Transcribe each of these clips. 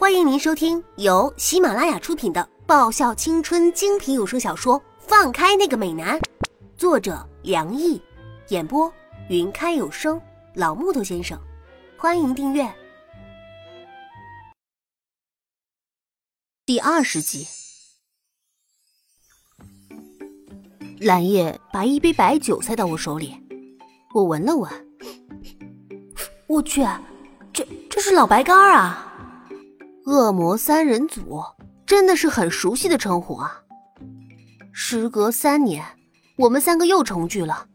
欢迎您收听由喜马拉雅出品的爆笑青春精品有声小说《放开那个美男》，作者梁毅，演播云开有声老木头先生。欢迎订阅第二十集。蓝叶把一杯白酒塞到我手里，我闻了闻，我去，这这是老白干啊！恶魔三人组真的是很熟悉的称呼啊！时隔三年，我们三个又重聚了，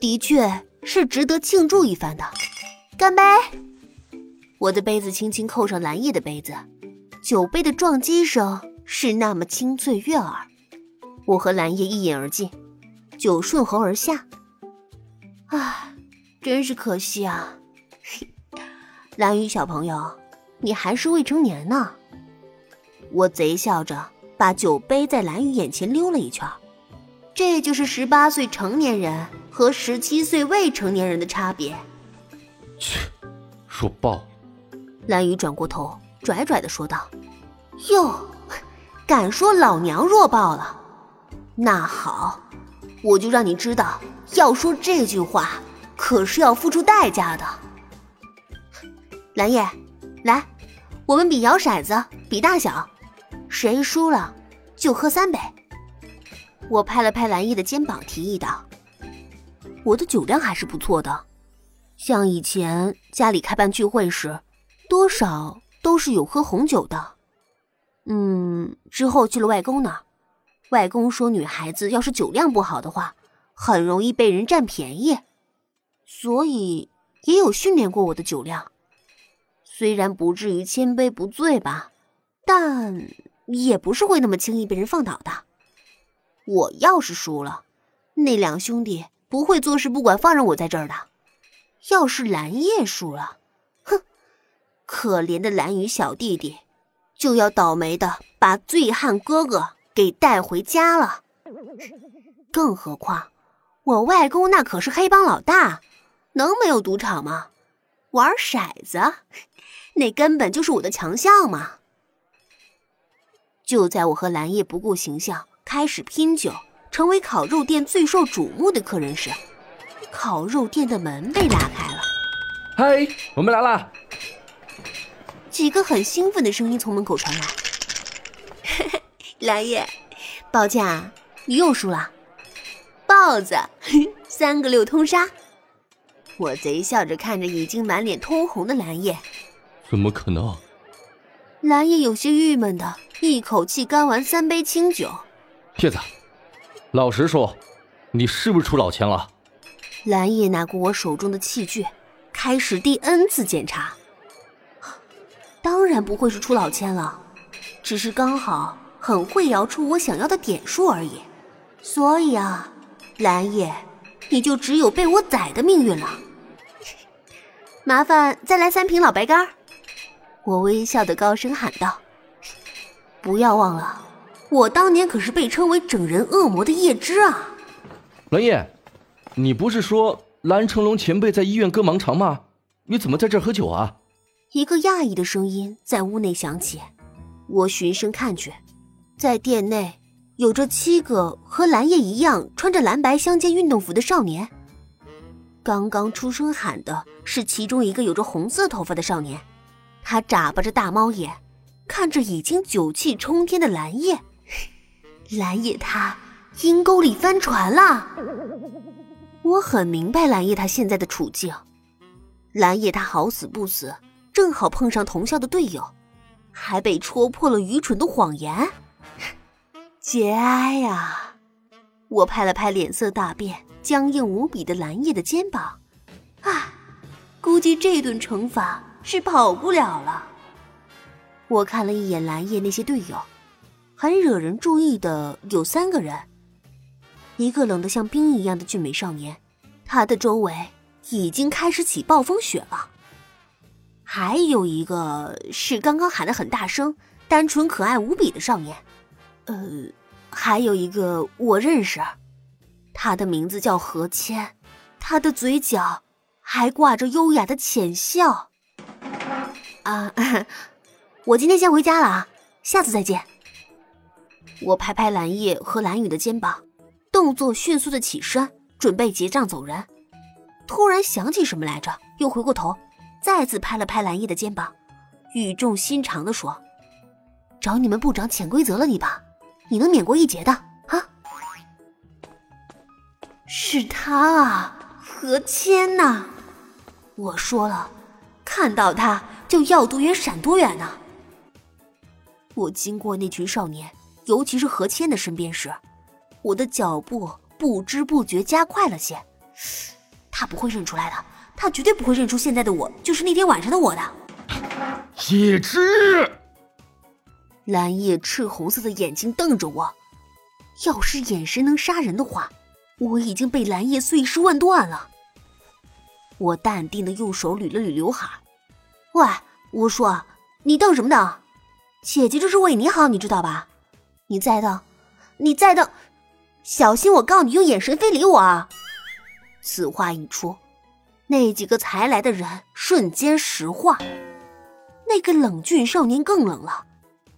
的确是值得庆祝一番的。干杯！我的杯子轻轻扣上蓝叶的杯子，酒杯的撞击声是那么清脆悦耳。我和蓝叶一饮而尽，酒顺喉而下。唉，真是可惜啊！蓝雨小朋友。你还是未成年呢，我贼笑着把酒杯在蓝雨眼前溜了一圈，这就是十八岁成年人和十七岁未成年人的差别。切，弱爆！蓝雨转过头，拽拽的说道：“哟，敢说老娘弱爆了？那好，我就让你知道，要说这句话可是要付出代价的。”蓝叶，来。我们比摇骰子，比大小，谁输了就喝三杯。我拍了拍蓝叶的肩膀，提议道：“我的酒量还是不错的，像以前家里开办聚会时，多少都是有喝红酒的。嗯，之后去了外公那，外公说女孩子要是酒量不好的话，很容易被人占便宜，所以也有训练过我的酒量。”虽然不至于千杯不醉吧，但也不是会那么轻易被人放倒的。我要是输了，那两兄弟不会坐视不管放任我在这儿的。要是蓝叶输了，哼，可怜的蓝雨小弟弟就要倒霉的把醉汉哥哥给带回家了。更何况，我外公那可是黑帮老大，能没有赌场吗？玩骰子。那根本就是我的强项嘛！就在我和蓝叶不顾形象开始拼酒，成为烤肉店最受瞩目的客人时，烤肉店的门被拉开了。嗨，我们来啦！几个很兴奋的声音从门口传来。蓝叶，抱歉啊，你又输了。豹子，三个六通杀。我贼笑着看着已经满脸通红的蓝叶。怎么可能？蓝叶有些郁闷的一口气干完三杯清酒。叶子，老实说，你是不是出老千了？蓝叶拿过我手中的器具，开始第 N 次检查。当然不会是出老千了，只是刚好很会摇出我想要的点数而已。所以啊，蓝叶，你就只有被我宰的命运了。麻烦再来三瓶老白干。我微笑的高声喊道：“不要忘了，我当年可是被称为整人恶魔的叶芝啊！”蓝叶，你不是说蓝成龙前辈在医院割盲肠吗？你怎么在这儿喝酒啊？一个讶异的声音在屋内响起。我循声看去，在店内有着七个和蓝叶一样穿着蓝白相间运动服的少年。刚刚出声喊的是其中一个有着红色头发的少年。他眨巴着大猫眼，看着已经酒气冲天的蓝叶。蓝叶他阴沟里翻船了。我很明白蓝叶他现在的处境。蓝叶他好死不死，正好碰上同校的队友，还被戳破了愚蠢的谎言。节哀呀！我拍了拍脸色大变、僵硬无比的蓝叶的肩膀。唉，估计这顿惩罚。是跑不了了。我看了一眼蓝叶那些队友，很惹人注意的有三个人。一个冷得像冰一样的俊美少年，他的周围已经开始起暴风雪了。还有一个是刚刚喊的很大声、单纯可爱无比的少年。呃，还有一个我认识，他的名字叫何谦，他的嘴角还挂着优雅的浅笑。啊，我今天先回家了啊，下次再见。我拍拍蓝叶和蓝雨的肩膀，动作迅速的起身，准备结账走人。突然想起什么来着，又回过头，再次拍了拍蓝叶的肩膀，语重心长的说：“找你们部长潜规则了你吧？你能免过一劫的啊？”是他啊，何谦呐！我说了，看到他就要多远闪多远呢。我经过那群少年，尤其是何谦的身边时，我的脚步不知不觉加快了些。他不会认出来的，他绝对不会认出现在的我就是那天晚上的我的。叶芝，蓝叶赤红色的眼睛瞪着我，要是眼神能杀人的话，我已经被蓝叶碎尸万段了。我淡定的用手捋了捋刘海，喂，我说，你瞪什么瞪？姐姐这是为你好，你知道吧？你再瞪，你再瞪，小心我告你用眼神非礼我啊！此话一出，那几个才来的人瞬间石化。那个冷峻少年更冷了，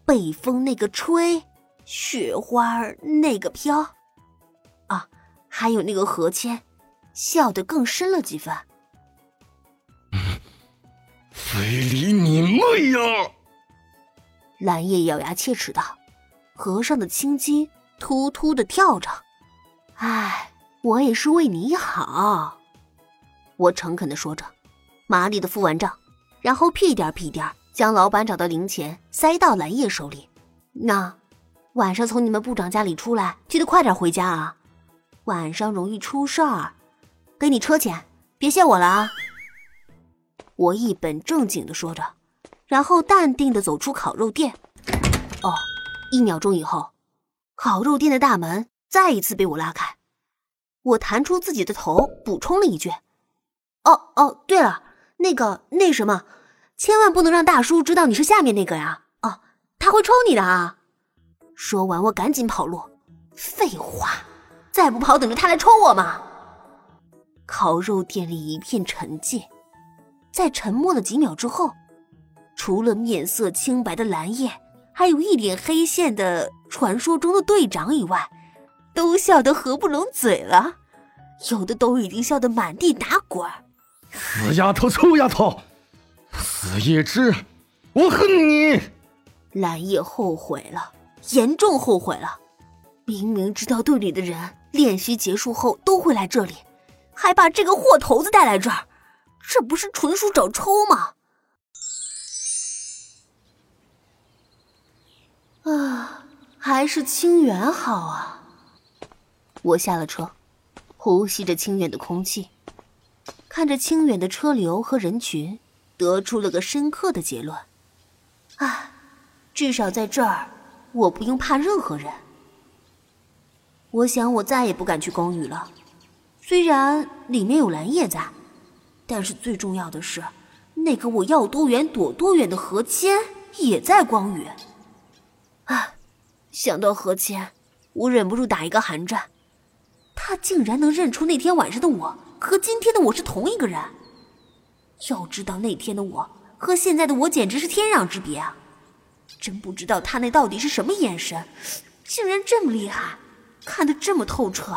北风那个吹，雪花那个飘，啊，还有那个何谦，笑得更深了几分。非礼你妹呀！蓝叶咬牙切齿道，河上的青筋突突的跳着。唉，我也是为你好。我诚恳的说着，麻利的付完账，然后屁颠屁颠将老板找的零钱塞到蓝叶手里。那晚上从你们部长家里出来，记得快点回家啊！晚上容易出事儿。给你车钱，别谢我了啊！我一本正经的说着。然后淡定的走出烤肉店。哦，一秒钟以后，烤肉店的大门再一次被我拉开。我弹出自己的头，补充了一句：“哦哦，对了，那个那什么，千万不能让大叔知道你是下面那个呀！哦，他会抽你的啊！”说完，我赶紧跑路。废话，再不跑，等着他来抽我吗？烤肉店里一片沉寂，在沉默了几秒之后。除了面色清白的蓝叶，还有一脸黑线的传说中的队长以外，都笑得合不拢嘴了，有的都已经笑得满地打滚。死丫头，臭丫头，死叶芝，我恨你！蓝叶后悔了，严重后悔了。明明知道队里的人练习结束后都会来这里，还把这个货头子带来这儿，这不是纯属找抽吗？啊，还是清远好啊！我下了车，呼吸着清远的空气，看着清远的车流和人群，得出了个深刻的结论：啊，至少在这儿，我不用怕任何人。我想，我再也不敢去公寓了。虽然里面有蓝叶在，但是最重要的是，那个我要多远躲多远的何谦也在光宇。啊，想到何谦，我忍不住打一个寒战。他竟然能认出那天晚上的我和今天的我是同一个人。要知道那天的我和现在的我简直是天壤之别啊！真不知道他那到底是什么眼神，竟然这么厉害，看得这么透彻。